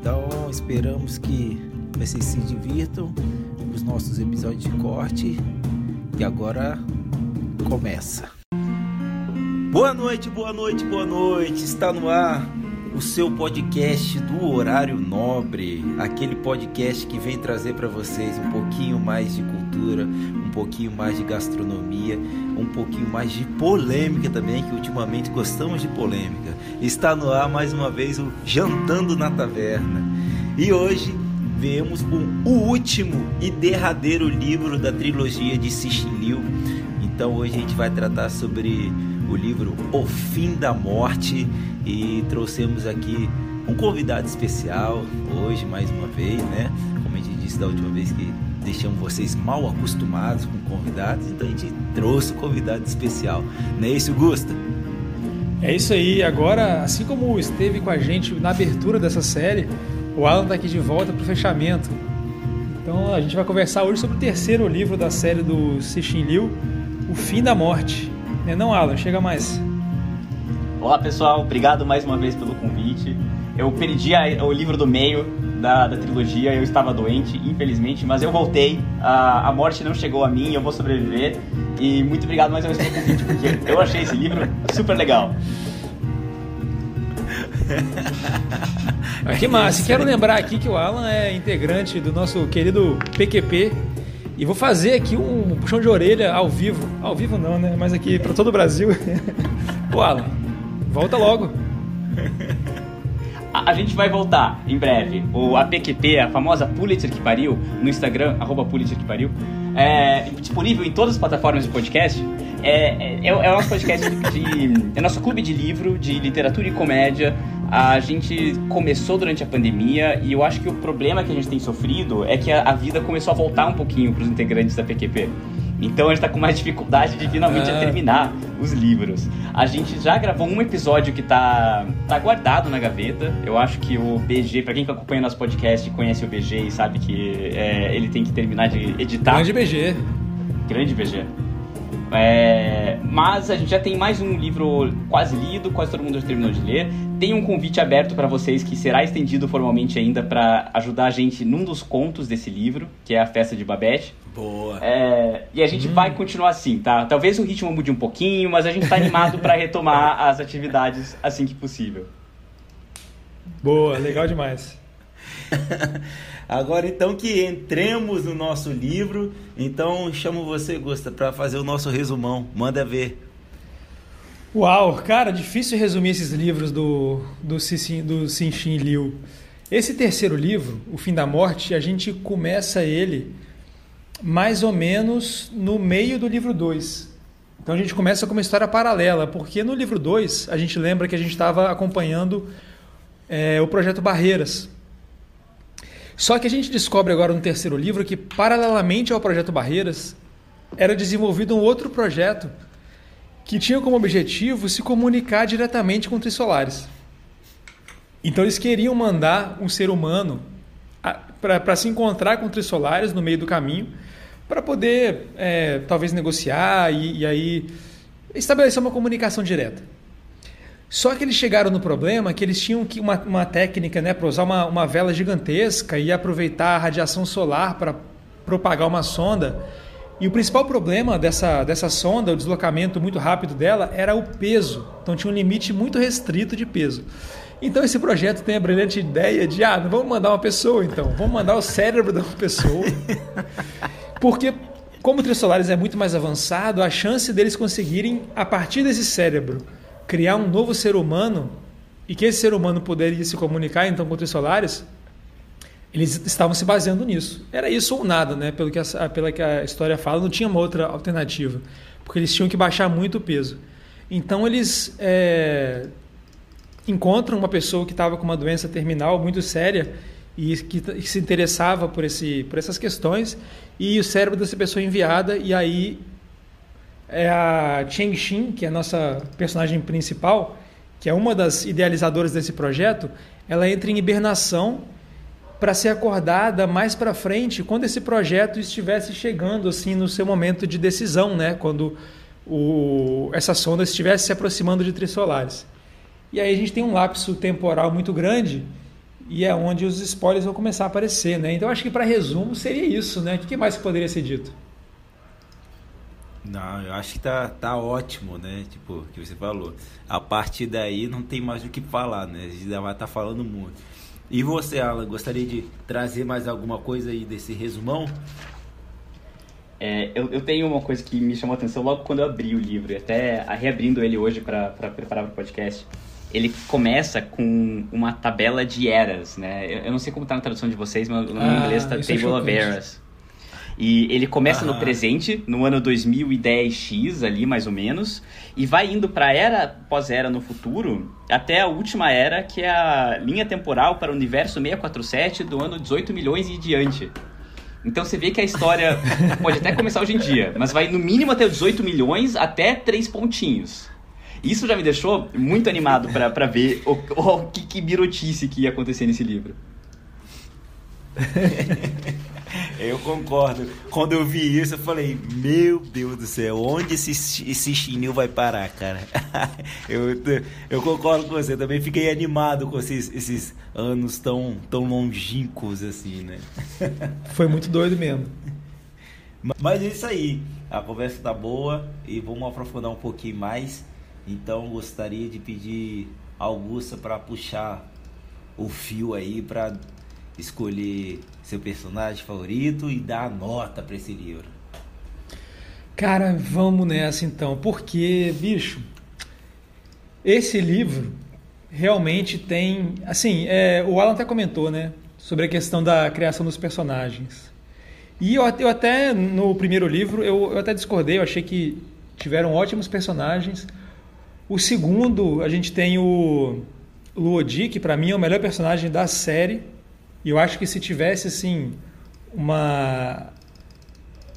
Então esperamos que vocês se divirtam com os nossos episódios de corte e agora começa. Boa noite, boa noite, boa noite. Está no ar o seu podcast do horário nobre, aquele podcast que vem trazer para vocês um pouquinho mais de cultura, um pouquinho mais de gastronomia, um pouquinho mais de polêmica também, que ultimamente gostamos de polêmica. Está no ar mais uma vez o Jantando na Taverna. E hoje viemos com o último e derradeiro livro da trilogia de Cixin Liu. Então hoje a gente vai tratar sobre o livro O Fim da Morte e trouxemos aqui um convidado especial hoje mais uma vez, né? Como a gente disse da última vez que deixamos vocês mal acostumados com convidados, então a gente trouxe um convidado especial. Não é isso, Gusta? É isso aí. Agora, assim como esteve com a gente na abertura dessa série, o Alan está aqui de volta para o fechamento. Então a gente vai conversar hoje sobre o terceiro livro da série do Cixin Liu, O Fim da Morte. Não, é não Alan? Chega mais. Olá pessoal, obrigado mais uma vez pelo convite. Eu perdi a, o livro do meio da, da, trilogia, eu estava doente, infelizmente, mas eu voltei. A, a morte não chegou a mim, eu vou sobreviver. E muito obrigado mais uma vez pelo convite, porque eu achei esse livro super legal. que massa! Quero lembrar aqui que o Alan é integrante do nosso querido PQP. E vou fazer aqui um puxão de orelha ao vivo. Ao vivo não, né? Mas aqui para todo o Brasil. Pô, Alan, volta logo. A, a, gente vai voltar em breve. O APQP, a famosa Pulitzer que pariu, no Instagram, arroba Pulitzer que pariu, é disponível em todas as plataformas de podcast. É, é, é o nosso podcast de, de, É nosso clube de livro, de literatura e comédia. A gente começou durante a pandemia e eu acho que o problema que a gente tem sofrido é que a, a vida começou a voltar um pouquinho para os integrantes da PQP. Então a gente está com mais dificuldade de finalmente é. terminar os livros. A gente já gravou um episódio que está tá guardado na gaveta. Eu acho que o BG, para quem acompanha nosso podcast conhece o BG e sabe que é, ele tem que terminar de editar. Grande BG. Grande BG. É, mas a gente já tem mais um livro quase lido, quase todo mundo já terminou de ler. Tem um convite aberto para vocês que será estendido formalmente ainda para ajudar a gente num dos contos desse livro, que é a Festa de Babette. Boa. É, e a gente hum. vai continuar assim, tá? Talvez o ritmo mude um pouquinho, mas a gente está animado para retomar as atividades assim que possível. Boa, legal demais. Agora então que entremos no nosso livro, então chamo você, Gusta, para fazer o nosso resumão. Manda ver. Uau, cara, difícil resumir esses livros do do Cixin, do Cixin Liu. Esse terceiro livro, O Fim da Morte, a gente começa ele mais ou menos no meio do livro 2. Então a gente começa com uma história paralela, porque no livro 2 a gente lembra que a gente estava acompanhando é, o projeto Barreiras, só que a gente descobre agora no terceiro livro que, paralelamente ao projeto Barreiras, era desenvolvido um outro projeto que tinha como objetivo se comunicar diretamente com Trissolares. Então eles queriam mandar um ser humano para se encontrar com Trissolares no meio do caminho, para poder é, talvez negociar e, e aí estabelecer uma comunicação direta. Só que eles chegaram no problema que eles tinham que uma, uma técnica né, para usar uma, uma vela gigantesca e aproveitar a radiação solar para propagar uma sonda. E o principal problema dessa, dessa sonda, o deslocamento muito rápido dela, era o peso. Então tinha um limite muito restrito de peso. Então esse projeto tem a brilhante ideia de, ah, não vamos mandar uma pessoa então, vamos mandar o cérebro uma pessoa. Porque como o Trissolares é muito mais avançado, a chance deles conseguirem, a partir desse cérebro, criar um novo ser humano e que esse ser humano poderia se comunicar então com os solares, eles estavam se baseando nisso. Era isso ou nada, né? Pelo que a, pela que a história fala, não tinha uma outra alternativa, porque eles tinham que baixar muito o peso. Então eles é, encontram uma pessoa que estava com uma doença terminal muito séria e que, que, se interessava por, esse, por essas questões, e o cérebro dessa pessoa é enviada, e aí é a Cheng Xin, que é a nossa personagem principal, que é uma das idealizadoras desse projeto, ela entra em hibernação para ser acordada mais para frente, quando esse projeto estivesse chegando assim no seu momento de decisão, né? Quando o, essa sonda estivesse se aproximando de trissolares. E aí a gente tem um lapso temporal muito grande e é onde os spoilers vão começar a aparecer, né? Então acho que para resumo seria isso, né? O que mais poderia ser dito? Não, eu acho que tá, tá ótimo, né? Tipo, o que você falou. A partir daí não tem mais o que falar, né? A gente já vai estar tá falando muito. E você, Alan, gostaria de trazer mais alguma coisa aí desse resumão? É, eu, eu, tenho uma coisa que me chamou a atenção logo quando eu abri o livro, e até reabrindo ele hoje para preparar para o podcast ele começa com uma tabela de eras, né? Eu, eu não sei como está na tradução de vocês, mas no ah, inglês está Table of Eras. E ele começa no presente, no ano 2010X ali, mais ou menos, e vai indo para era pós-era no futuro, até a última era, que é a linha temporal para o universo 647 do ano 18 milhões e diante. Então você vê que a história pode até começar hoje em dia, mas vai no mínimo até 18 milhões, até três pontinhos. Isso já me deixou muito animado para ver o, o, que, que birotice que ia acontecer nesse livro. eu concordo. Quando eu vi isso, eu falei: Meu Deus do céu, onde esse, esse chinil vai parar, cara? eu, eu concordo com você. Também fiquei animado com esses, esses anos tão, tão longínquos assim, né? Foi muito doido mesmo. Mas é isso aí. A conversa tá boa e vamos aprofundar um pouquinho mais. Então gostaria de pedir Augusta para puxar o fio aí para escolher seu personagem favorito e dar a nota para esse livro. Cara, vamos nessa então, porque, bicho, esse livro realmente tem. Assim, é, o Alan até comentou, né? Sobre a questão da criação dos personagens. E eu, eu até, no primeiro livro, eu, eu até discordei, eu achei que tiveram ótimos personagens. O segundo, a gente tem o Luodi, que para mim é o melhor personagem da série. E eu acho que se tivesse assim uma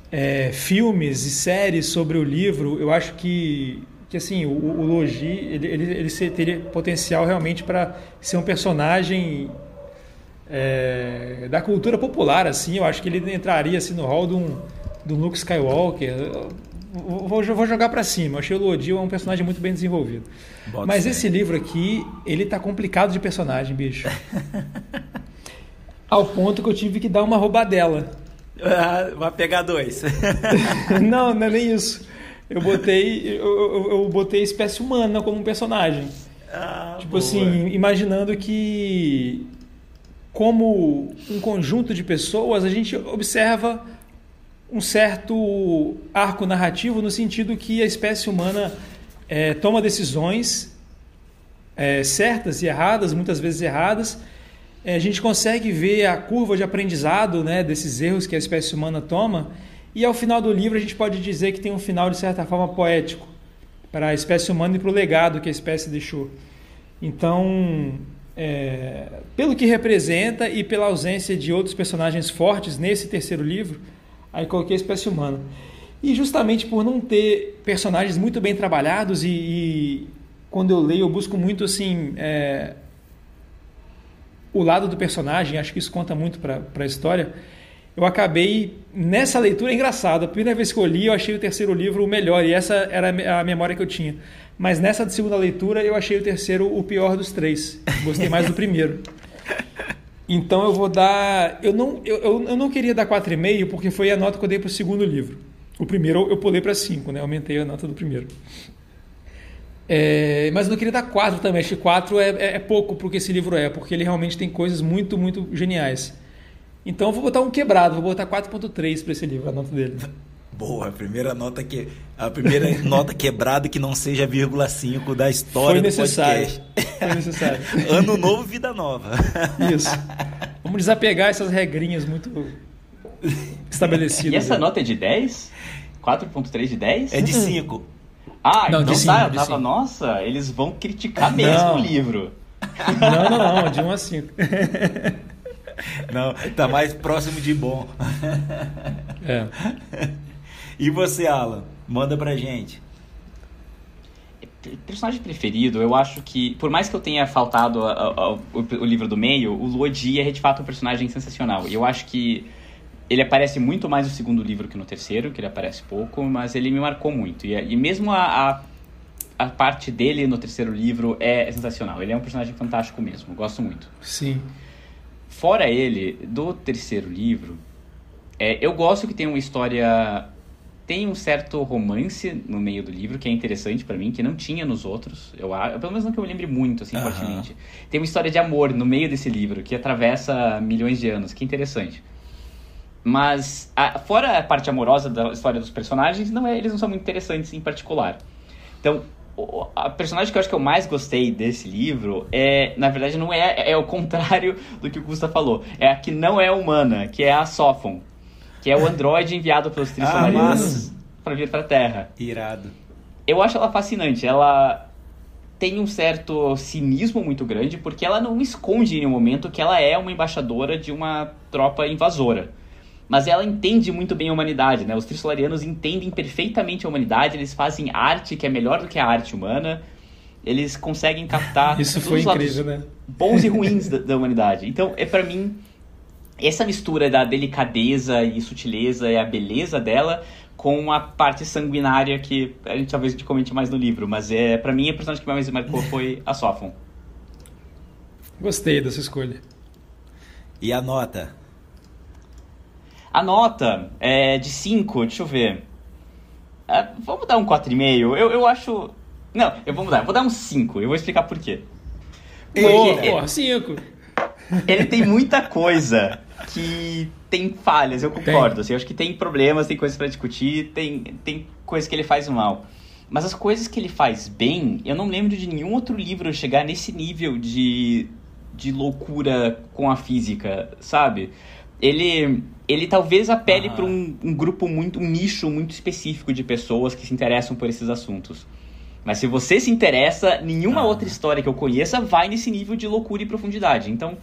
é, filmes e séries sobre o livro, eu acho que que assim o, o Logi ele, ele, ele teria potencial realmente para ser um personagem é, da cultura popular assim eu acho que ele entraria assim no hall de um, do Luke Skywalker vou, vou jogar para cima. Eu achei o Lodil é um personagem muito bem desenvolvido. Bota Mas esse livro aqui, ele tá complicado de personagem, bicho. Ao ponto que eu tive que dar uma roubadela. Ah, vai pegar dois. não, não é nem isso. Eu botei, eu, eu, eu botei espécie humana como um personagem. Ah, tipo boa. assim, imaginando que como um conjunto de pessoas, a gente observa um certo arco narrativo no sentido que a espécie humana é, toma decisões é, certas e erradas, muitas vezes erradas. É, a gente consegue ver a curva de aprendizado né, desses erros que a espécie humana toma, e ao final do livro a gente pode dizer que tem um final de certa forma poético para a espécie humana e para o legado que a espécie deixou. Então, é, pelo que representa e pela ausência de outros personagens fortes nesse terceiro livro, Aí coloquei a espécie humana. E justamente por não ter personagens muito bem trabalhados e, e quando eu leio eu busco muito assim é, o lado do personagem, acho que isso conta muito para a história. Eu acabei nessa leitura engraçada. A primeira vez que eu li, eu achei o terceiro livro o melhor e essa era a memória que eu tinha. Mas nessa segunda leitura, eu achei o terceiro o pior dos três. Gostei mais do primeiro. Então eu vou dar. Eu não, eu, eu não queria dar 4,5 porque foi a nota que eu dei para o segundo livro. O primeiro eu pulei para 5, né? Aumentei a nota do primeiro. É, mas eu não queria dar 4 também. Acho que 4 é, é, é pouco porque esse livro é, porque ele realmente tem coisas muito, muito geniais. Então eu vou botar um quebrado, vou botar 4,3 para esse livro, a nota dele. Boa, a primeira nota que a primeira nota quebrada que não seja vírgula 5 da história Foi necessário. do podcast. Foi necessário. ano novo, vida nova. Isso. Vamos desapegar essas regrinhas muito estabelecidas. E essa nota é de 10? 4.3 de 10? É de 5. Ah, não, então de tá, cinco, tava, nossa, eles vão criticar mesmo não. o livro. Não, não, não, de 1 a 5. Não, tá mais próximo de bom. É. E você, Alan? Manda pra gente. Personagem preferido, eu acho que, por mais que eu tenha faltado a, a, a, o, o, livro do meio, o Luodi é de fato um personagem sensacional. E eu acho que ele aparece muito mais no segundo livro que no terceiro, que ele aparece pouco, mas ele me marcou muito. E, e mesmo a, a, parte dele no terceiro livro é, é sensacional. Ele é um personagem fantástico mesmo, gosto muito. Sim. Fora ele, do terceiro livro, é, eu gosto que tem uma história tem um certo romance no meio do livro que é interessante para mim, que não tinha nos outros. Eu pelo menos não que eu me lembre muito assim fortemente. Tem uma história de amor no meio desse livro que atravessa milhões de anos, que é interessante. Mas a, fora a parte amorosa da história dos personagens, não é, eles não são muito interessantes em particular. Então, o, a personagem que eu acho que eu mais gostei desse livro é, na verdade, não é, é, é o contrário do que o Gusta falou. É a que não é humana, que é a Sophon que é o androide enviado pelos Trissolarianos ah, para vir para a Terra. Irado. Eu acho ela fascinante. Ela tem um certo cinismo muito grande, porque ela não esconde em nenhum momento que ela é uma embaixadora de uma tropa invasora. Mas ela entende muito bem a humanidade, né? Os Trissolarianos entendem perfeitamente a humanidade, eles fazem arte que é melhor do que a arte humana. Eles conseguem captar Isso foi incrível, né? bons e ruins da, da humanidade. Então, é para mim essa mistura da delicadeza e sutileza e a beleza dela com a parte sanguinária que a gente talvez te comente mais no livro, mas é para mim a personagem que mais me marcou foi a Sophon. Gostei dessa escolha. E a nota? A nota é de 5, deixa eu ver. É, vamos dar um 4,5. Eu, eu acho. Não, eu vou mudar, eu vou dar um 5. Eu vou explicar por quê. Porque, 5. Ele tem muita coisa que tem falhas, eu concordo. Assim, eu acho que tem problemas, tem coisas para discutir, tem, tem coisas que ele faz mal. Mas as coisas que ele faz bem, eu não lembro de nenhum outro livro chegar nesse nível de, de loucura com a física, sabe? Ele, ele talvez apele para um, um grupo muito, um nicho muito específico de pessoas que se interessam por esses assuntos. Mas se você se interessa, nenhuma outra história que eu conheça vai nesse nível de loucura e profundidade. Então,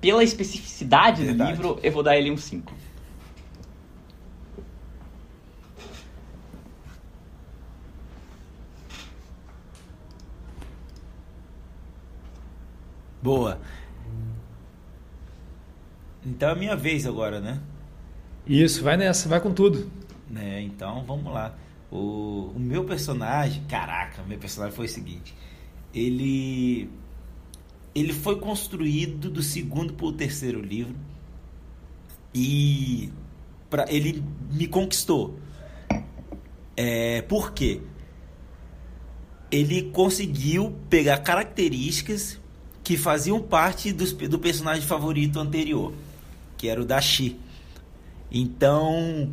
pela especificidade Verdade. do livro, eu vou dar ele um 5. Boa. Então é minha vez agora, né? Isso, vai nessa, vai com tudo. Né, então vamos lá. O, o meu personagem, caraca, meu personagem foi o seguinte: ele ele foi construído do segundo para o terceiro livro e pra, ele me conquistou. É, por quê? Ele conseguiu pegar características que faziam parte do, do personagem favorito anterior, que era o Dashi. Então,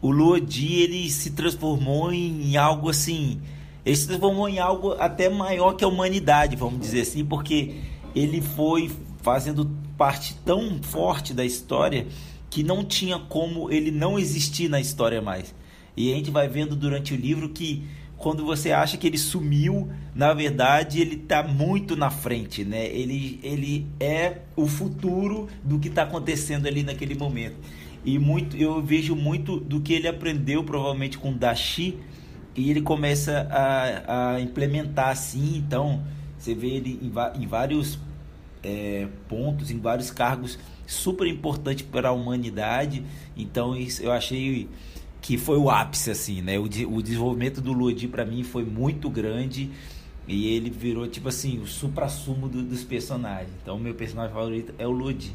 o Luodi ele se transformou em algo assim ele se transformou em algo até maior que a humanidade, vamos dizer assim, porque ele foi fazendo parte tão forte da história que não tinha como ele não existir na história mais. E a gente vai vendo durante o livro que quando você acha que ele sumiu, na verdade ele está muito na frente, né? Ele, ele é o futuro do que está acontecendo ali naquele momento. E muito, eu vejo muito do que ele aprendeu provavelmente com Dashi e ele começa a, a implementar assim. Então, você vê ele em, em vários é, pontos, em vários cargos super importantes para a humanidade. Então, isso eu achei que foi o ápice, assim, né? O, o desenvolvimento do Lodi para mim foi muito grande. E ele virou, tipo assim, o supra-sumo do, dos personagens. Então, meu personagem favorito é o Lodi.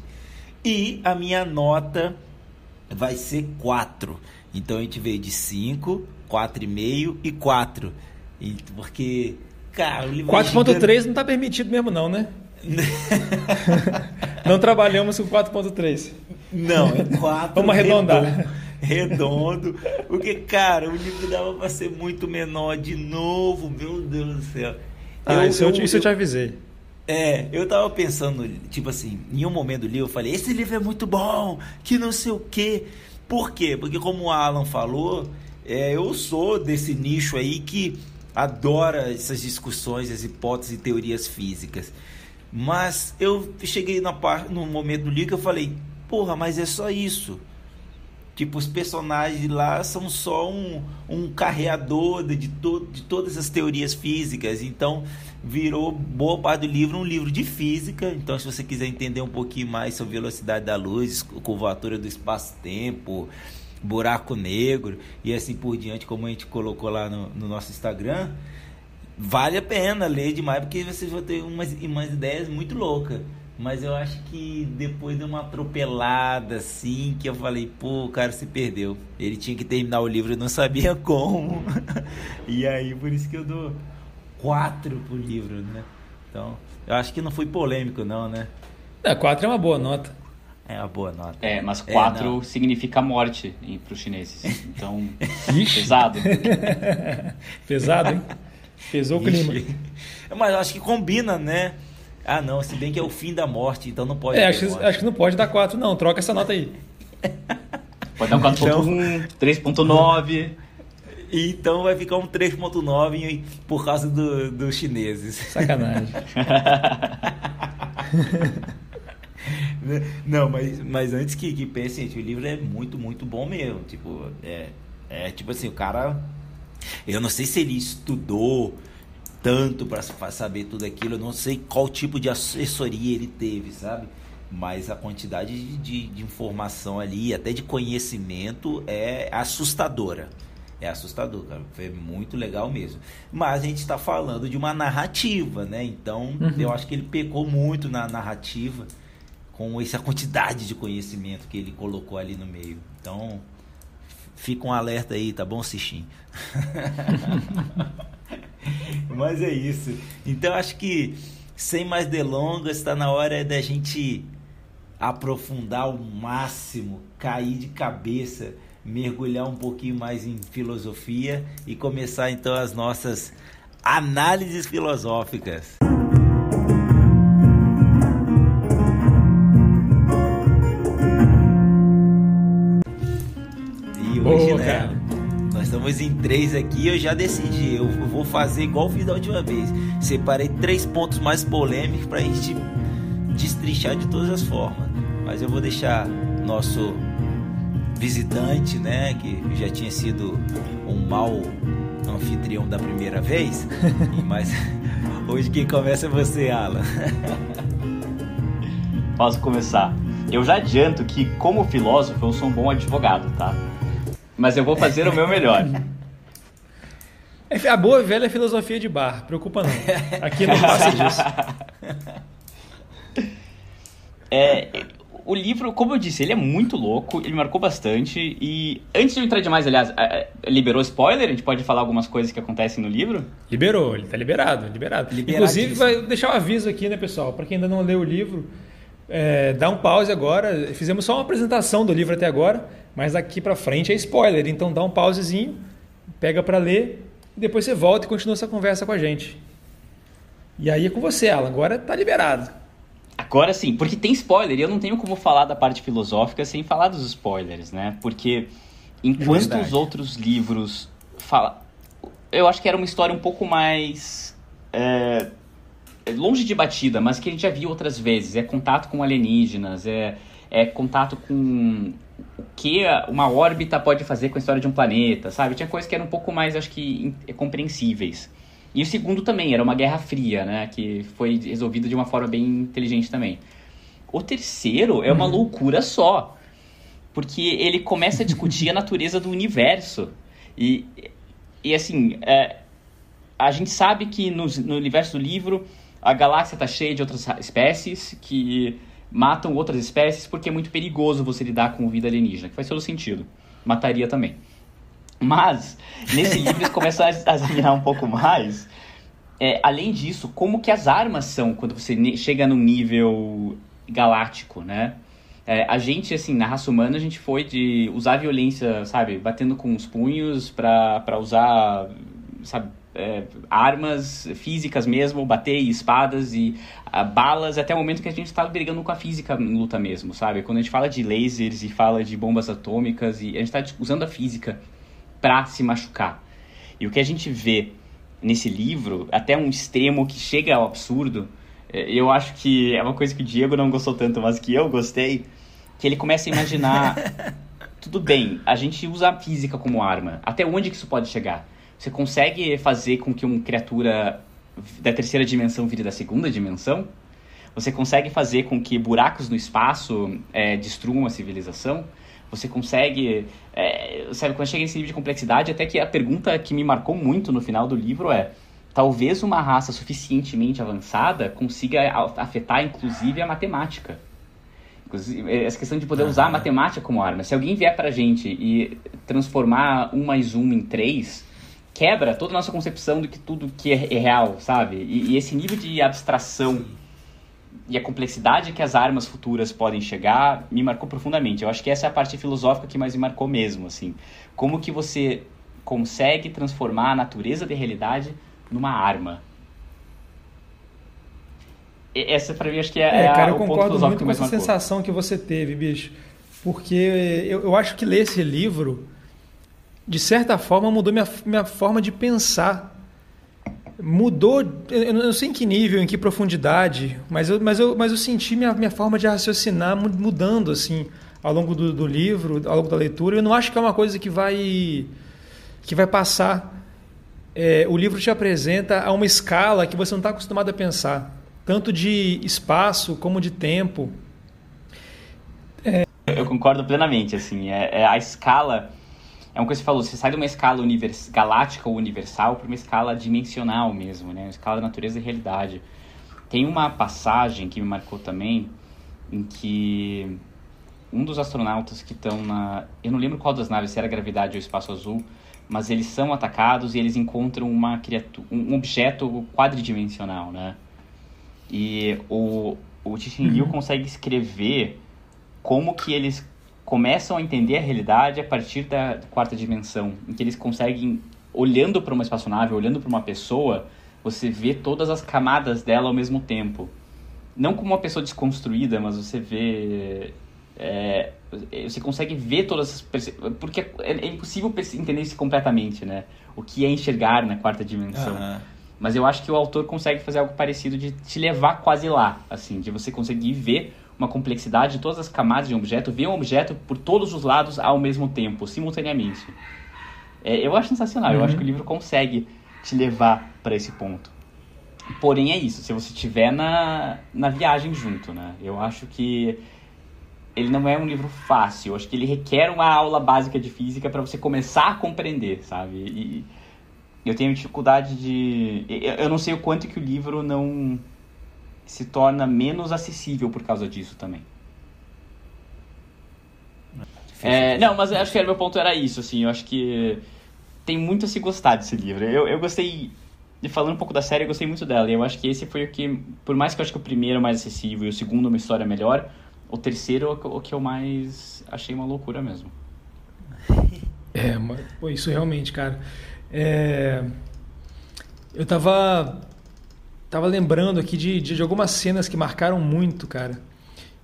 E a minha nota vai ser 4. Então, a gente veio de 5 4,5 e 4. E, porque, cara, o livro 4.3 é não está permitido mesmo não, né? não trabalhamos com 4.3. Não, é 4. Vamos arredondar. Redondo, Porque, cara, o livro dava para ser muito menor de novo, meu Deus do céu. Ah, eu, isso, eu, isso eu te avisei. É, eu tava pensando, tipo assim, em um momento do livro eu falei, esse livro é muito bom, que não sei o quê. Por quê? Porque como o Alan falou, é, eu sou desse nicho aí que adora essas discussões, as hipóteses e teorias físicas. Mas eu cheguei na parte, no momento do livro que eu falei, porra, mas é só isso. Tipo, os personagens lá são só um, um carreador de, to, de todas as teorias físicas. Então, virou boa parte do livro um livro de física. Então, se você quiser entender um pouquinho mais sobre velocidade da luz, curvatura do espaço-tempo, buraco negro e assim por diante, como a gente colocou lá no, no nosso Instagram, vale a pena ler demais porque vocês vão ter umas, umas ideias muito loucas. Mas eu acho que depois de uma atropelada assim, que eu falei, pô, o cara se perdeu. Ele tinha que terminar o livro, eu não sabia como. e aí, por isso que eu dou quatro pro livro, né? Então, eu acho que não foi polêmico, não, né? É, quatro é uma boa nota. É uma boa nota. É, mas quatro é, significa morte para os chineses. Então, pesado. pesado, hein? Pesou o clima. Mas eu acho que combina, né? Ah, não, se bem que é o fim da morte, então não pode. É, acho, acho, que não pode dar 4, não. Troca essa nota aí. Pode dar um 4.1, então... 3.9. Então vai ficar um 3.9 por causa dos do chineses. Sacanagem. não, mas, mas antes que, que pensem, gente, o livro é muito, muito bom mesmo. Tipo, é, é tipo assim, o cara. Eu não sei se ele estudou tanto para saber tudo aquilo. Eu não sei qual tipo de assessoria ele teve, sabe? Mas a quantidade de, de, de informação ali, até de conhecimento, é assustadora. É assustador, cara. Foi muito legal mesmo. Mas a gente está falando de uma narrativa, né? Então, uhum. eu acho que ele pecou muito na narrativa com essa quantidade de conhecimento que ele colocou ali no meio. Então, fica um alerta aí, tá bom, Sixim? Mas é isso. Então acho que sem mais delongas, está na hora da gente aprofundar ao máximo, cair de cabeça, mergulhar um pouquinho mais em filosofia e começar então as nossas análises filosóficas. Estamos em três aqui, eu já decidi. Eu vou fazer igual fiz da última vez. Separei três pontos mais polêmicos para a gente destrinchar de todas as formas. Mas eu vou deixar nosso visitante, né, que já tinha sido um mau anfitrião da primeira vez, mas hoje quem começa é você, Alan. Posso começar? Eu já adianto que, como filósofo, eu sou um bom advogado, tá? Mas eu vou fazer o meu melhor. É a boa e velha filosofia de bar, preocupa não. Aqui não passa disso. É, o livro, como eu disse, ele é muito louco, ele marcou bastante. E antes de eu entrar demais, aliás, liberou spoiler? A gente pode falar algumas coisas que acontecem no livro? Liberou, ele tá liberado, liberado. Inclusive, vai deixar um aviso aqui, né, pessoal? Para quem ainda não leu o livro, é, dá um pause agora. Fizemos só uma apresentação do livro até agora. Mas daqui para frente é spoiler, então dá um pausezinho, pega para ler e depois você volta e continua essa conversa com a gente. E aí é com você, Alan, agora tá liberado. Agora sim, porque tem spoiler e eu não tenho como falar da parte filosófica sem falar dos spoilers, né? Porque enquanto os outros livros fala, eu acho que era uma história um pouco mais é, longe de batida, mas que a gente já viu outras vezes. É contato com alienígenas, é, é contato com o que uma órbita pode fazer com a história de um planeta, sabe? Tinha coisas que eram um pouco mais, acho que, compreensíveis. E o segundo também, era uma guerra fria, né? Que foi resolvida de uma forma bem inteligente também. O terceiro é uma uhum. loucura só. Porque ele começa a discutir a natureza do universo. E, e assim, é, a gente sabe que no, no universo do livro a galáxia está cheia de outras espécies que matam outras espécies porque é muito perigoso você lidar com vida alienígena, que faz todo sentido. Mataria também. Mas, nesse livro eles começam a examinar um pouco mais. É, além disso, como que as armas são quando você chega num nível galáctico, né? É, a gente, assim, na raça humana, a gente foi de usar violência, sabe? Batendo com os punhos pra, pra usar, sabe? É, armas físicas mesmo, bater espadas e uh, balas, até o momento que a gente está brigando com a física em luta mesmo, sabe? Quando a gente fala de lasers e fala de bombas atômicas, e a gente está usando a física para se machucar. E o que a gente vê nesse livro, até um extremo que chega ao absurdo, É, eu acho que é uma coisa que o Diego não gostou tanto, mas que eu gostei, que ele começa a imaginar. tudo bem, a gente usa a física como arma. Até onde que isso pode chegar? Você consegue fazer com que uma criatura da terceira dimensão vire da segunda dimensão? Você consegue fazer com que buracos no espaço é, destruam a civilização? Você consegue. É, sabe, quando chega nesse nível de complexidade, até que a pergunta que me marcou muito no final do livro é: talvez uma raça suficientemente avançada consiga afetar inclusive a matemática. Inclusive, essa questão de poder usar a matemática como arma. Se alguém vier pra gente e transformar um mais um em três, quebra toda a nossa concepção do que tudo que é, real, sabe? E, e esse nível de abstração Sim. e a complexidade que as armas futuras podem chegar me marcou profundamente. Eu acho que essa é a parte filosófica que mais me marcou mesmo, assim. Como que você consegue transformar a natureza da realidade numa arma. Essa pra mim acho que é, é, é cara, eu concordo muito com essa sensação que você teve, bicho. Porque eu, eu acho que ler esse livro, de certa forma, mudou minha, minha forma de pensar. Mudou, eu não sei em que nível, em que profundidade, mas eu, mas eu, mas eu senti minha, minha forma de raciocinar mudando, assim, ao longo do, do livro, ao longo da leitura. Eu não acho que é uma coisa que vai, que vai passar é, o livro te apresenta a uma escala que você não está acostumado a pensar, tanto de espaço como de tempo. É... Eu concordo plenamente, assim, é, é, a escala é uma coisa que você falou, você sai de uma escala univers, galáctica ou universal para uma escala dimensional mesmo, né? Uma escala da natureza e realidade. Tem uma passagem que me marcou também, em que um dos astronautas que estão na. Eu não lembro qual das naves, se era gravidade ou espaço azul, mas eles são atacados e eles encontram uma criatura, um objeto quadridimensional, né? E o, o Cixin Liu uhum. consegue escrever como que eles começam a entender a realidade a partir da quarta dimensão, em que eles conseguem, olhando para uma espaçonave, olhando para uma pessoa, você vê todas as camadas dela ao mesmo tempo. Não como uma pessoa desconstruída, mas você vê é, você consegue ver todas as. Porque é, é, impossível entender isso completamente, né? O que é enxergar na quarta dimensão. Uhum. Mas eu acho que o autor consegue fazer algo parecido de te levar quase lá, assim, de você conseguir ver uma complexidade de todas as camadas de um objeto, ver um objeto por todos os lados ao mesmo tempo, simultaneamente. É, eu acho sensacional, uhum. eu acho que o livro consegue te levar para esse ponto. Porém, é isso, se você estiver na, na viagem junto, né? Eu acho que ele não é um livro fácil. Eu acho que ele requer uma aula básica de física para você começar a compreender, sabe? E eu tenho dificuldade de. Eu não sei o quanto que o livro não se torna menos acessível por causa disso também. É, não, mas acho que o meu ponto era isso, assim. Eu acho que tem muito a se gostar desse livro. Eu, eu gostei. De falando um pouco da série, eu gostei muito dela. E eu acho que esse foi o que. Por mais que eu acho que o primeiro é mais acessível e o segundo uma história melhor, o terceiro é o que eu mais achei uma loucura mesmo. É, pô, isso realmente, cara. É... Eu tava, tava lembrando aqui de, de, algumas cenas que marcaram muito, cara.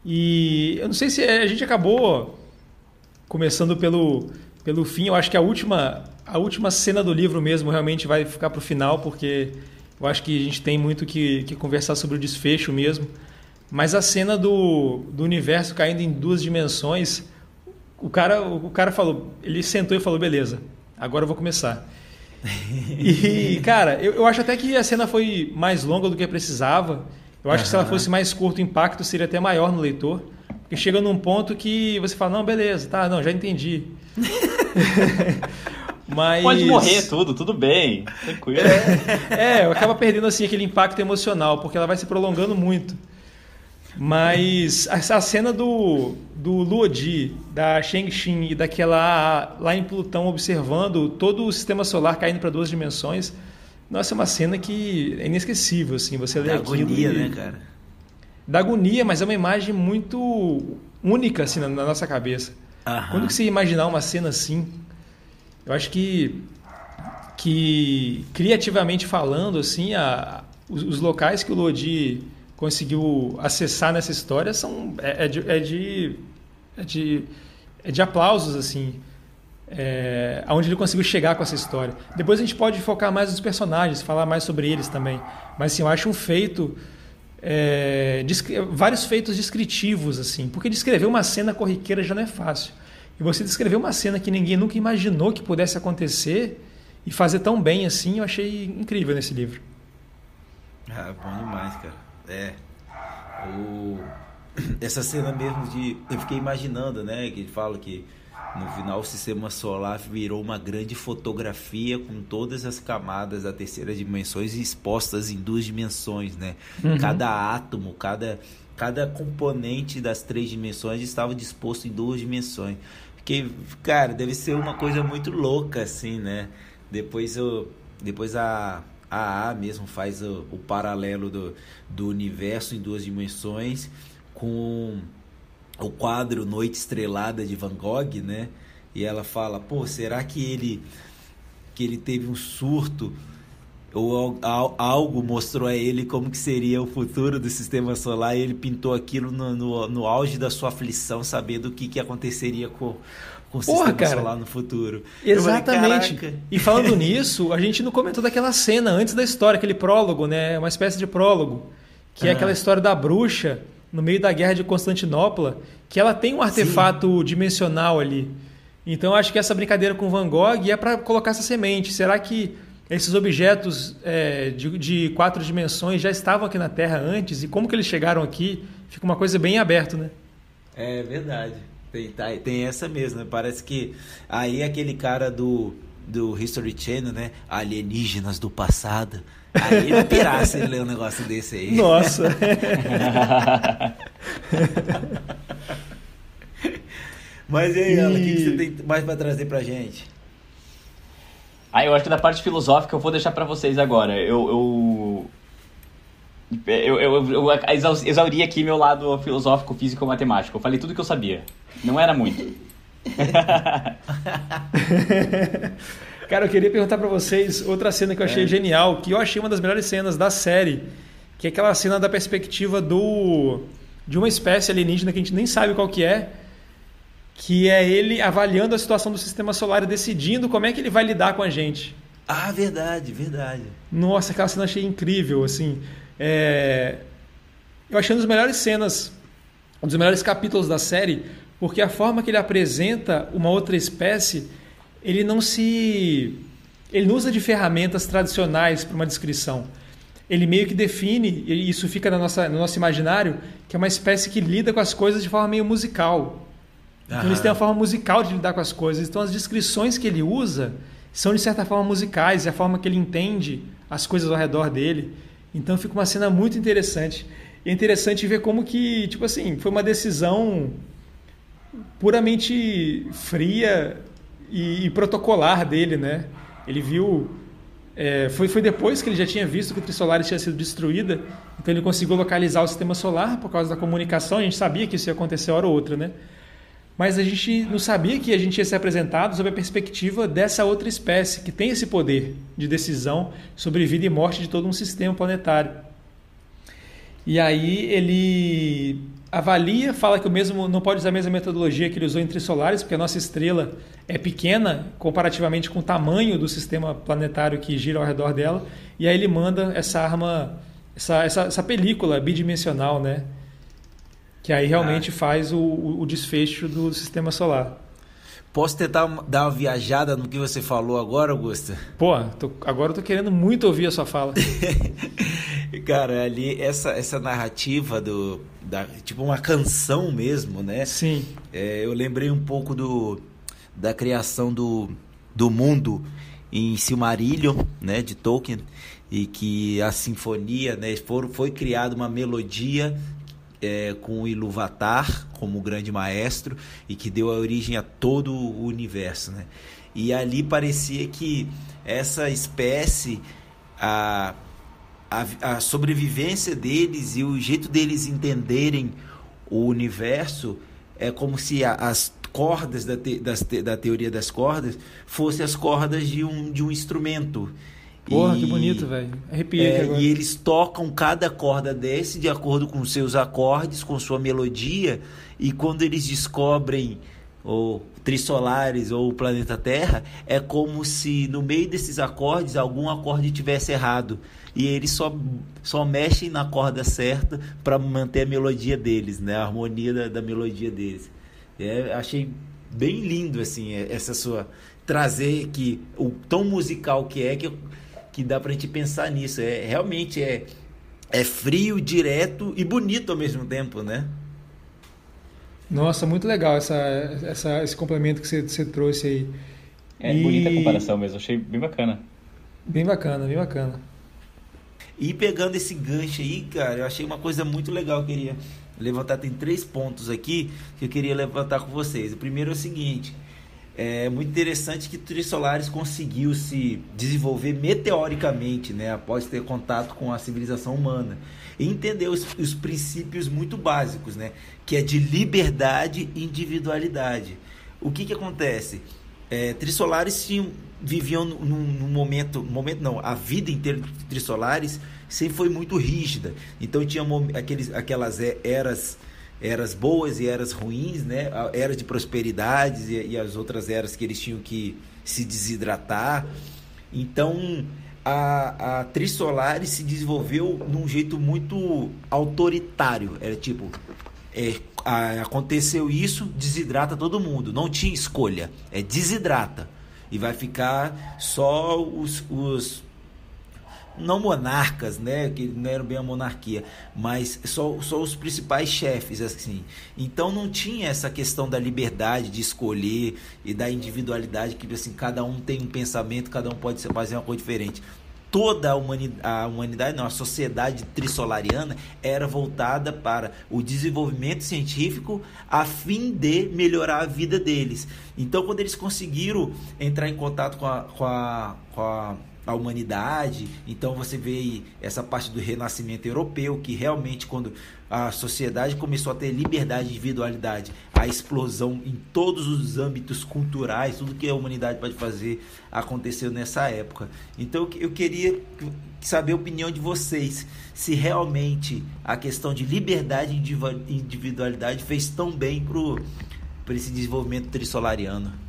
E eu não sei se a gente acabou começando pelo, pelo fim. Eu acho que a última, a última cena do livro mesmo realmente vai ficar pro final, porque eu acho que a gente tem muito que, que conversar sobre o desfecho mesmo. Mas a cena do, do universo caindo em duas dimensões, o cara, o cara falou, ele sentou e falou, beleza, agora eu vou começar. E, cara, eu, eu acho até que a cena foi mais longa do que precisava. Eu acho uhum. que se ela fosse mais curta, o impacto seria até maior no leitor. Porque chega num ponto que você fala, não, beleza, tá, não, já entendi. Mas... Pode morrer tudo, tudo bem, tranquilo. É, é, acaba perdendo assim aquele impacto emocional, porque ela vai se prolongando muito. Mas a, cena do, do Luodi, da Shang-Chi e daquela lá em Plutão observando todo o sistema solar caindo para duas dimensões, nossa, é uma cena que é inesquecível, assim, você lê da agonia, e... né, cara? Da agonia, mas é uma imagem muito única, assim, na, na nossa cabeça. Aham. Quando que você imaginar uma cena assim, eu acho que, que criativamente falando, assim, a, os, os locais que o Lodi conseguiu acessar nessa história são é, é, de, é, de, é, de, é de aplausos assim é, aonde ele conseguiu chegar com essa história depois a gente pode focar mais nos personagens falar mais sobre eles também mas assim, eu acho um feito é, vários feitos descritivos, assim, porque descrever uma cena corriqueira já não é fácil. E você descrever uma cena que ninguém nunca imaginou que pudesse acontecer e fazer tão bem assim, eu achei incrível nesse livro. Ah, bom demais, cara. É. O... Essa cena mesmo de. Eu fiquei imaginando, né? Que ele fala que no final, o sistema solar virou uma grande fotografia com todas as camadas da terceira dimensão expostas em duas dimensões, né? Uhum. Cada átomo, cada, cada componente das três dimensões estava disposto em duas dimensões. Porque, cara, deve ser uma coisa muito louca, assim, né? Depois, eu, depois a, a A mesmo faz o, o paralelo do, do universo em duas dimensões com o quadro Noite Estrelada de Van Gogh, né? E ela fala, pô, será que ele que ele teve um surto ou algo mostrou a ele como que seria o futuro do sistema solar e ele pintou aquilo no, no, no auge da sua aflição, sabendo o que, que aconteceria com, com o Porra, cara. solar no futuro. Exatamente. Falei, e falando nisso, a gente não comentou daquela cena antes da história, aquele prólogo, né? Uma espécie de prólogo, que é aquela história da bruxa no meio da guerra de Constantinopla, que ela tem um artefato Sim. dimensional ali. Então acho que essa brincadeira com Van Gogh é para colocar essa semente. Será que esses objetos é, de, de, quatro dimensões já estavam aqui na Terra antes e como que eles chegaram aqui? Fica uma coisa bem aberta, né? É verdade. Tem, tá, tem essa mesmo. Né? Parece que aí aquele cara do, do History Channel, né? Alienígenas do passado Aí ele pirasse ele ler um negócio desse aí. Nossa. Mas e aí, Ana, o que, que você tem mais para trazer pra gente? Ah, eu acho que da parte filosófica eu vou deixar para vocês agora. Eu, eu, eu, eu, eu, exauri aqui meu lado filosófico, físico matemático. Eu falei tudo que eu sabia. Não era muito. Cara, eu queria perguntar para vocês outra cena que eu achei é. genial, que eu achei uma das melhores cenas da série, que é aquela cena da perspectiva do de uma espécie alienígena que a gente nem sabe qual que é, que é ele avaliando a situação do sistema solar e decidindo como é que ele vai lidar com a gente. Ah, verdade, verdade. Nossa, aquela cena eu achei incrível, assim. É... Eu achei uma das melhores cenas, um dos melhores capítulos da série, porque a forma que ele apresenta uma outra espécie ele não se ele não usa de ferramentas tradicionais para uma descrição. Ele meio que define, e isso fica na nossa, no nosso imaginário, que é uma espécie que lida com as coisas de forma meio musical. Então eles têm uma forma musical de lidar com as coisas. Então as descrições que ele usa são de certa forma musicais, é a forma que ele entende as coisas ao redor dele. Então fica uma cena muito interessante. É interessante ver como que, tipo assim, foi uma decisão puramente fria e, e protocolar dele, né? Ele viu é, foi, foi depois que ele já tinha visto que o Trisolaris tinha sido destruída, então ele conseguiu localizar o sistema solar por causa da comunicação. A gente sabia que isso ia acontecer hora ou outra, né? Mas a gente não sabia que a gente ia ser apresentado sob a perspectiva dessa outra espécie que tem esse poder de decisão sobre vida e morte de todo um sistema planetário. E aí ele avalia, fala que o mesmo não pode usar a mesma metodologia que ele usou em Trisolares, porque a nossa estrela é pequena comparativamente com o tamanho do sistema planetário que gira ao redor dela, e aí ele manda essa arma, essa, essa, essa película bidimensional, né? Que aí realmente ah. faz o, o desfecho do sistema solar. Posso tentar dar uma viajada no que você falou agora, Augusta? Pô, tô, agora eu tô querendo muito ouvir a sua fala. Cara, ali essa, essa narrativa do da, tipo uma canção mesmo, né? Sim. É, eu lembrei um pouco do da criação do, do mundo em Silmarillion, né, de Tolkien, e que a sinfonia, né, for, foi criada uma melodia é, com o Iluvatar como grande maestro e que deu a origem a todo o universo, né? E ali parecia que essa espécie a, a, a sobrevivência deles e o jeito deles entenderem o universo é como se a, as cordas da, te, das, da teoria das cordas fossem as cordas de um, de um instrumento. Porra, e, que bonito, velho. Arrepia é, agora. E eles tocam cada corda desse de acordo com seus acordes, com sua melodia, e quando eles descobrem o Trissolares ou o planeta Terra, é como se no meio desses acordes algum acorde tivesse errado. e eles só, só mexem na corda certa para manter a melodia deles, né? A harmonia da, da melodia deles. É, achei bem lindo assim essa sua trazer que o tão musical que é que, que dá pra gente pensar nisso. É realmente é é frio, direto e bonito ao mesmo tempo, né? Nossa, muito legal essa, essa, esse complemento que você, você trouxe aí. É e... bonita a comparação mesmo, achei bem bacana. Bem bacana, bem bacana. E pegando esse gancho aí, cara, eu achei uma coisa muito legal. Eu queria levantar, tem três pontos aqui que eu queria levantar com vocês. O primeiro é o seguinte: é muito interessante que Trissolares conseguiu se desenvolver meteoricamente, né, após ter contato com a civilização humana. E entender os, os princípios muito básicos, né, que é de liberdade e individualidade. O que, que acontece? É, Trissolares viviam num, num, momento, momento não, a vida inteira de Trissolares sempre foi muito rígida. Então tinha aqueles, aquelas eras eras boas e eras ruins, né? Eras de prosperidades e, e, as outras eras que eles tinham que se desidratar. Então, a, a Trisolares se desenvolveu num jeito muito autoritário. Era tipo, é, a, aconteceu isso, desidrata todo mundo. Não tinha escolha, é desidrata. E vai ficar só os, os não monarcas, né, que não eram bem a monarquia, mas só, só os principais chefes, assim. Então não tinha essa questão da liberdade de escolher e da individualidade, que assim, cada um tem um pensamento, cada um pode fazer uma coisa diferente. Toda a humanidade, a humanidade, não, a sociedade trissolariana era voltada para o desenvolvimento científico a fim de melhorar a vida deles. Então, quando eles conseguiram entrar em contato com a, com a, com a a humanidade. Então você vê essa parte do renascimento europeu, que realmente quando a sociedade começou a ter liberdade individualidade, a explosão em todos os âmbitos culturais, tudo que a humanidade pode fazer aconteceu nessa época. Então eu queria saber a opinião de vocês, se realmente a questão de liberdade e individualidade fez tão bem para esse desenvolvimento trissolariano.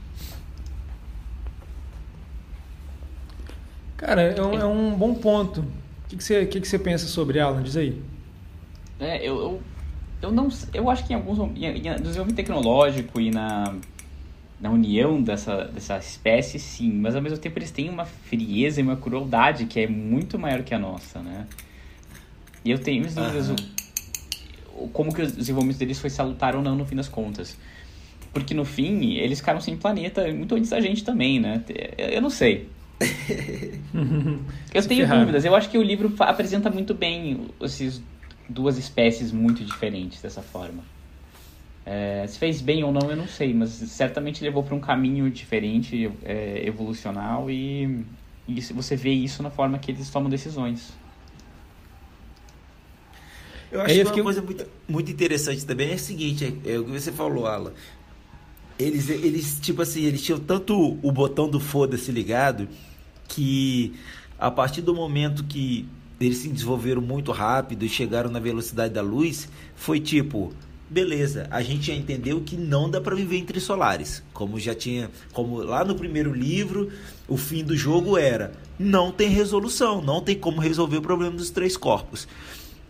Cara, é um, é um bom ponto. O que, que, você, que, que você pensa sobre Alan? Diz aí. É, eu, eu, eu não eu acho que em alguns no desenvolvimento tecnológico e na, na união dessa, dessa espécie, sim, mas ao mesmo tempo eles têm uma frieza e uma crueldade que é muito maior que a nossa, né? E eu tenho dúvidas uhum. como que o desenvolvimento deles foi salutar ou não no fim das contas. Porque no fim, eles ficaram sem planeta muito antes da gente também, né? Eu não sei. eu tenho dúvidas. Eu acho que o livro apresenta muito bem essas duas espécies muito diferentes dessa forma. É, se fez bem ou não, eu não sei, mas certamente levou para um caminho diferente, é, evolucional, e, e você vê isso na forma que eles tomam decisões. Eu acho é, que uma coisa muito, muito interessante também é o seguinte, é, é o que você falou, Alan. Eles, eles, tipo assim, eles tinham tanto o botão do foda-se ligado que a partir do momento que eles se desenvolveram muito rápido e chegaram na velocidade da luz, foi tipo, beleza, a gente já entendeu que não dá para viver entre solares, como já tinha, como lá no primeiro livro, o fim do jogo era, não tem resolução, não tem como resolver o problema dos três corpos.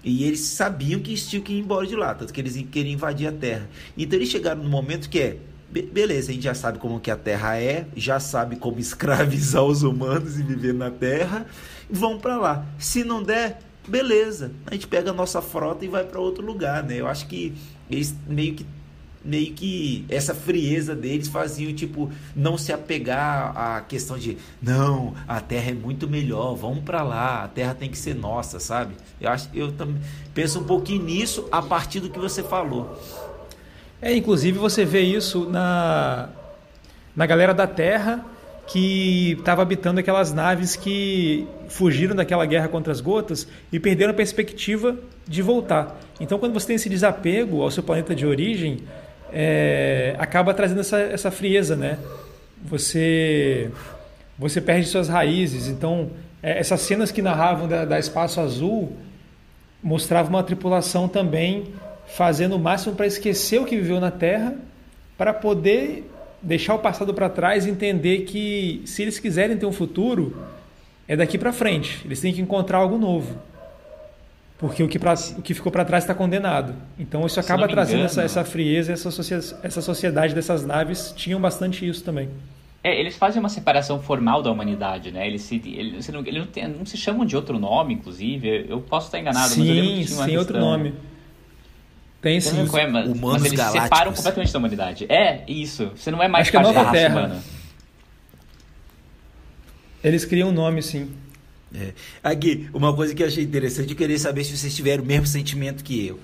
E eles sabiam que eles tinham que ir embora de lá, tanto que eles queriam invadir a Terra. Então eles chegaram no momento que é, Be beleza, a gente já sabe como que a Terra é, já sabe como escravizar os humanos e viver na Terra, vão para lá. Se não der, beleza, a gente pega a nossa frota e vai para outro lugar, né? Eu acho que eles meio que meio que essa frieza deles faziam tipo não se apegar à questão de não, a Terra é muito melhor, vamos para lá, a Terra tem que ser nossa, sabe? Eu acho eu também penso um pouquinho nisso a partir do que você falou. É, inclusive você vê isso na, na galera da Terra que estava habitando aquelas naves que fugiram daquela guerra contra as gotas e perderam a perspectiva de voltar. Então, quando você tem esse desapego ao seu planeta de origem, é, acaba trazendo essa, essa frieza, né? Você, você perde suas raízes. Então, é, essas cenas que narravam da, da Espaço Azul mostravam uma tripulação também fazendo o máximo para esquecer o que viveu na Terra, para poder deixar o passado para trás e entender que se eles quiserem ter um futuro, é daqui para frente. Eles têm que encontrar algo novo. Porque o que, pra, o que ficou para trás está condenado. Então isso acaba trazendo engano, essa, essa frieza, essa, essa sociedade dessas naves tinham bastante isso também. É, eles fazem uma separação formal da humanidade, né? Eles, se, eles, não, eles não, tem, não, se chamam de outro nome, inclusive. Eu posso estar enganado, sim, mas eu lembro que tinha sim, outro nome. Tem sim. É, mas, mas eles galácticos. separam completamente da humanidade. É, isso. Você não é mais Acho parte que é da raça Terra. humana. Eles criam um nome, sim. É. Aqui, uma coisa que eu achei interessante, eu queria saber se vocês tiveram o mesmo sentimento que eu.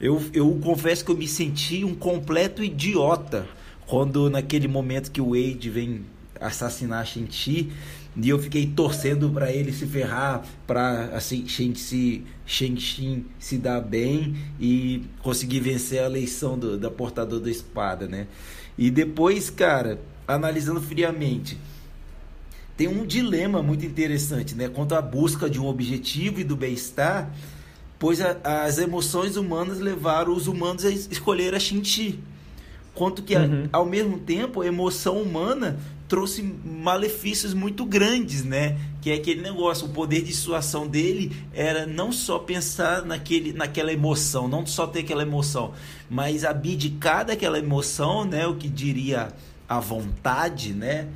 Eu, eu confesso que eu me senti um completo idiota quando naquele momento que o Wade vem assassinar Shen-Chi e eu fiquei torcendo para ele se ferrar, para assim Shen-Chi Shen se dar bem e conseguir vencer a eleição do, da portador da espada, né? E depois, cara, analisando friamente, tem um dilema muito interessante, né? Quanto à busca de um objetivo e do bem-estar, pois a, as emoções humanas levaram os humanos a escolher a Shinchi. Quanto que, uhum. a, ao mesmo tempo, a emoção humana trouxe malefícios muito grandes, né? Que é aquele negócio, o poder de dissuasão dele era não só pensar naquele, naquela emoção, não só ter aquela emoção, mas abdicar daquela emoção, né? O que diria a vontade, né,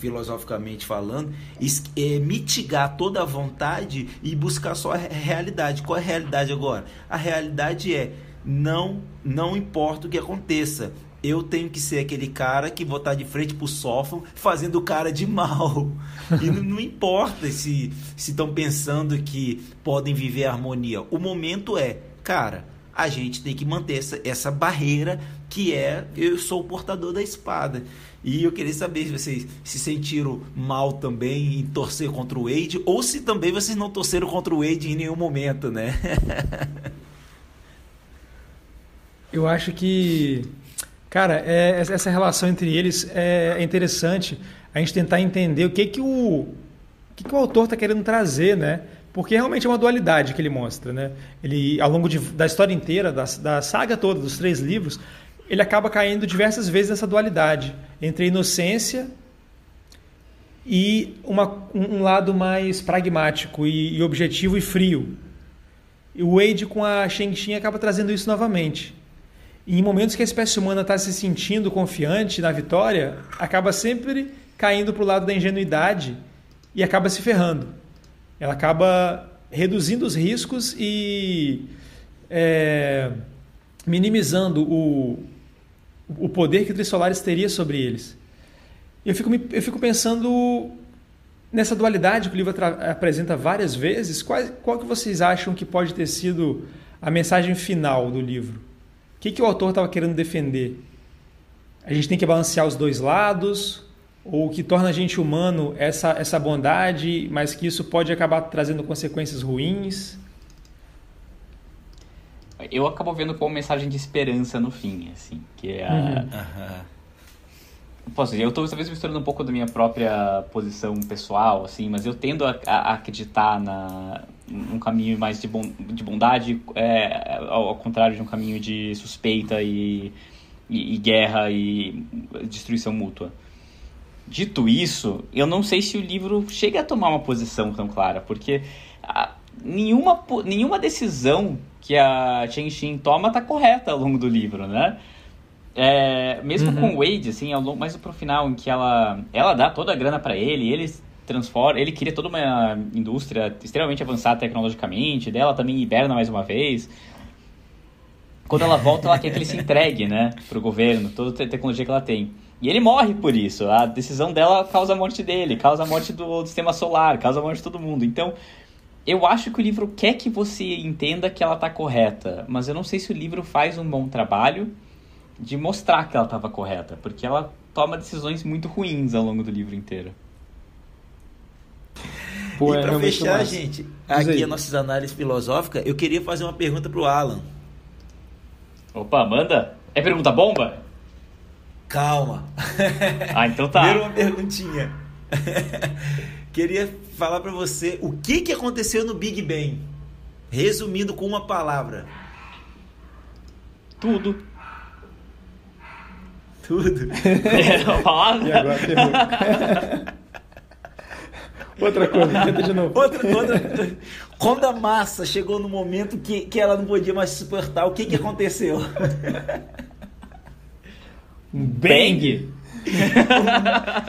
filosoficamente falando, é mitigar toda a vontade e buscar só a realidade. Qual é a realidade agora? A realidade é não não importa o que aconteça. Eu tenho que ser aquele cara que vou estar de frente pro sofá fazendo o cara de mal. E não, não importa se estão pensando que podem viver a harmonia. O momento é, cara, a gente tem que manter essa, essa barreira que é eu sou o portador da espada. E eu queria saber se vocês se sentiram mal também em torcer contra o Wade ou se também vocês não torceram contra o Wade em nenhum momento, né? eu acho que, cara, é, essa relação entre eles é, é interessante a gente tentar entender o que que o, que, que o autor está querendo trazer, né? Porque realmente é uma dualidade que ele mostra, né? Ele, ao longo de, da história inteira, da, da saga toda, dos três livros, ele acaba caindo diversas vezes nessa dualidade entre a inocência e uma, um lado mais pragmático e, e objetivo e frio. E o Wade com a Shang-Chi acaba trazendo isso novamente. E em momentos que a espécie humana está se sentindo confiante na vitória, acaba sempre caindo para o lado da ingenuidade e acaba se ferrando ela acaba reduzindo os riscos e é, minimizando o, o poder que o Trissolares teria sobre eles. Eu fico, eu fico pensando nessa dualidade que o livro apresenta várias vezes. Qual, qual que vocês acham que pode ter sido a mensagem final do livro? O que, que o autor estava querendo defender? A gente tem que balancear os dois lados? ou que torna a gente humano essa, essa bondade, mas que isso pode acabar trazendo consequências ruins? Eu acabo vendo como mensagem de esperança no fim, assim, que é a... Uhum. Posso dizer, eu estou talvez misturando um pouco da minha própria posição pessoal, assim, mas eu tendo a, a acreditar na, num caminho mais de, bon, de bondade, é, ao, ao, contrário de um caminho de suspeita e, e, e guerra e destruição mútua. Dito isso, eu não sei se o livro chega a tomar uma posição tão clara, porque a, nenhuma, nenhuma decisão que a Chen Xin toma está correta ao longo do livro, né? É, mesmo uhum. com o Wade, assim, ao longo, mais pro final, em que ela, ela dá toda a grana para ele, ele transforma, ele cria toda uma indústria extremamente avançada tecnologicamente, dela também hiberna mais uma vez. Quando ela volta, ela quer que ele se entregue, né, pro governo, toda a tecnologia que ela tem. E ele morre por isso. A decisão dela causa a morte dele, causa a morte do, do sistema solar, causa a morte de todo mundo. Então, eu acho que o livro quer que você entenda que ela está correta, mas eu não sei se o livro faz um bom trabalho de mostrar que ela estava correta, porque ela toma decisões muito ruins ao longo do livro inteiro. Pô, e é para fechar, gente, aqui as nossas análises filosóficas, eu queria fazer uma pergunta pro Alan. Opa, manda. É pergunta bomba? Calma. Ah, então tá. Primeiro uma perguntinha. Queria falar para você o que, que aconteceu no Big Bang. Resumindo com uma palavra. Tudo. Tudo. É, e agora Outra coisa, tenta de novo. Outra, outra. Quando a massa chegou no momento que, que ela não podia mais suportar, o que, que aconteceu? Um bang.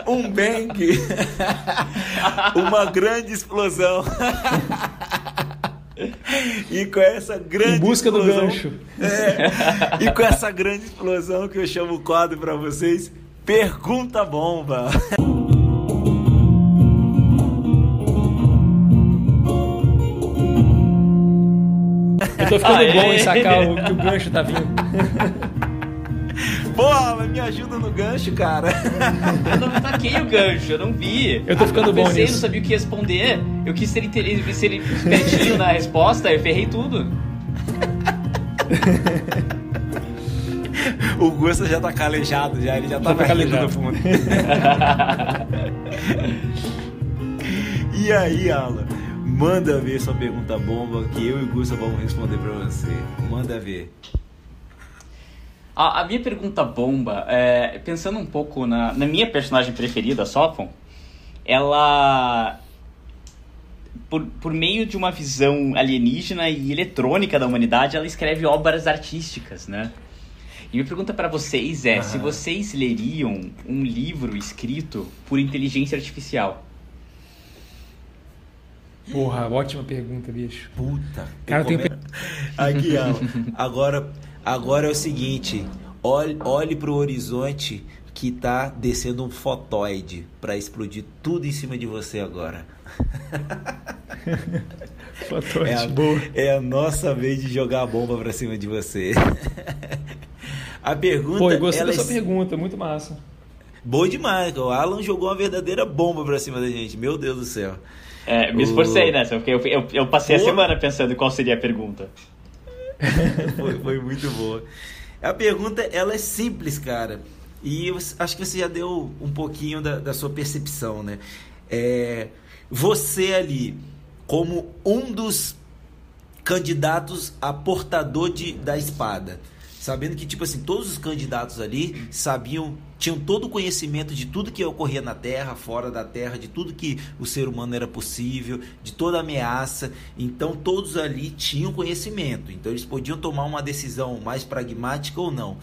Um, um bang. Uma grande explosão. E com essa grande Em busca do explosão, gancho. É, e com essa grande explosão que eu chamo o quadro pra vocês, pergunta bomba. Eu tô ficando Aê. bom em sacar o, que o gancho tá vindo. Porra, mas me ajuda no gancho, cara. Eu não taquei o gancho, eu não vi. Eu tô ficando eu bom pensei, nisso. não sabia o que responder. Eu quis ser, inte- ser espertinho na resposta, eu ferrei tudo. O Gusta já tá calejado, já, ele já tá tá calejado. no fundo. E aí, Alan, manda ver sua pergunta bomba que eu e o Gusta vamos responder pra você. Manda ver. A, a minha pergunta bomba, é, pensando um pouco na, na minha personagem preferida, a Sophon, ela, por, por meio de uma visão alienígena e eletrônica da humanidade, ela escreve obras artísticas, né? E minha pergunta para vocês é, se vocês leriam um livro escrito por inteligência artificial? Porra, ótima pergunta, bicho. Puta. Cara, eu tenho Aqui, Alan. Agora, agora é o seguinte. Olhe, olhe pro horizonte que tá descendo um fotóide pra explodir tudo em cima de você agora. Fotóide, É a, boa. é a nossa vez de jogar a bomba pra cima de você. A pergunta. Pô, eu gostei ela da sua é pergunta, muito massa. Boa demais. O Alan jogou uma verdadeira bomba pra cima da gente. Meu Deus do céu. É, me O- esforcei nessa, porque eu, eu, eu passei a Pô. semana pensando qual seria a pergunta. Foi, foi muito boa. A pergunta, ela é simples, cara. E eu acho que você já deu um pouquinho da, da sua percepção, né? É, você ali, como um dos candidatos a portador de, da espada, sabendo que, tipo assim, todos os candidatos ali sabiam, tinham todo o conhecimento de tudo que ocorria na Terra, fora da Terra, de tudo que o ser humano era possível, de toda ameaça. Então, todos ali tinham conhecimento. Então, eles podiam tomar uma decisão mais pragmática ou não.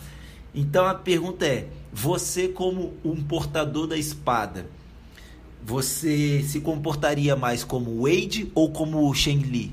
Então, a pergunta é: você, como um portador da espada, você se comportaria mais como Wade ou como Sheng Li?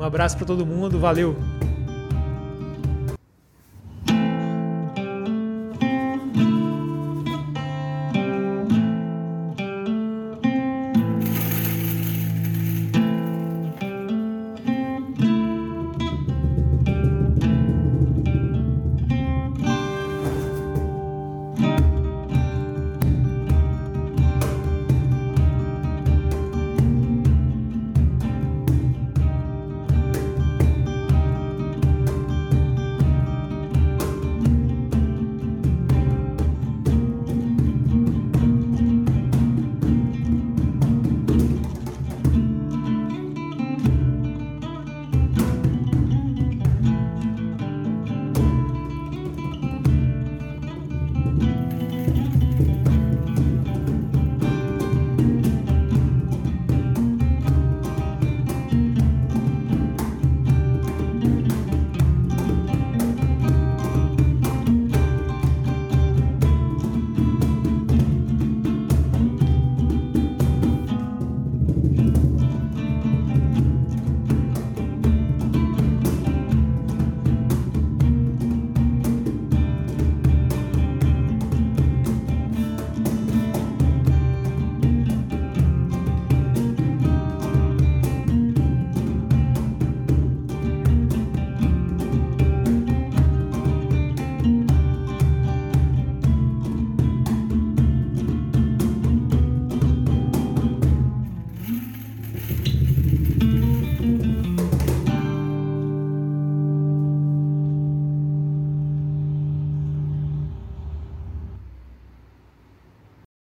Um abraço para todo mundo, valeu!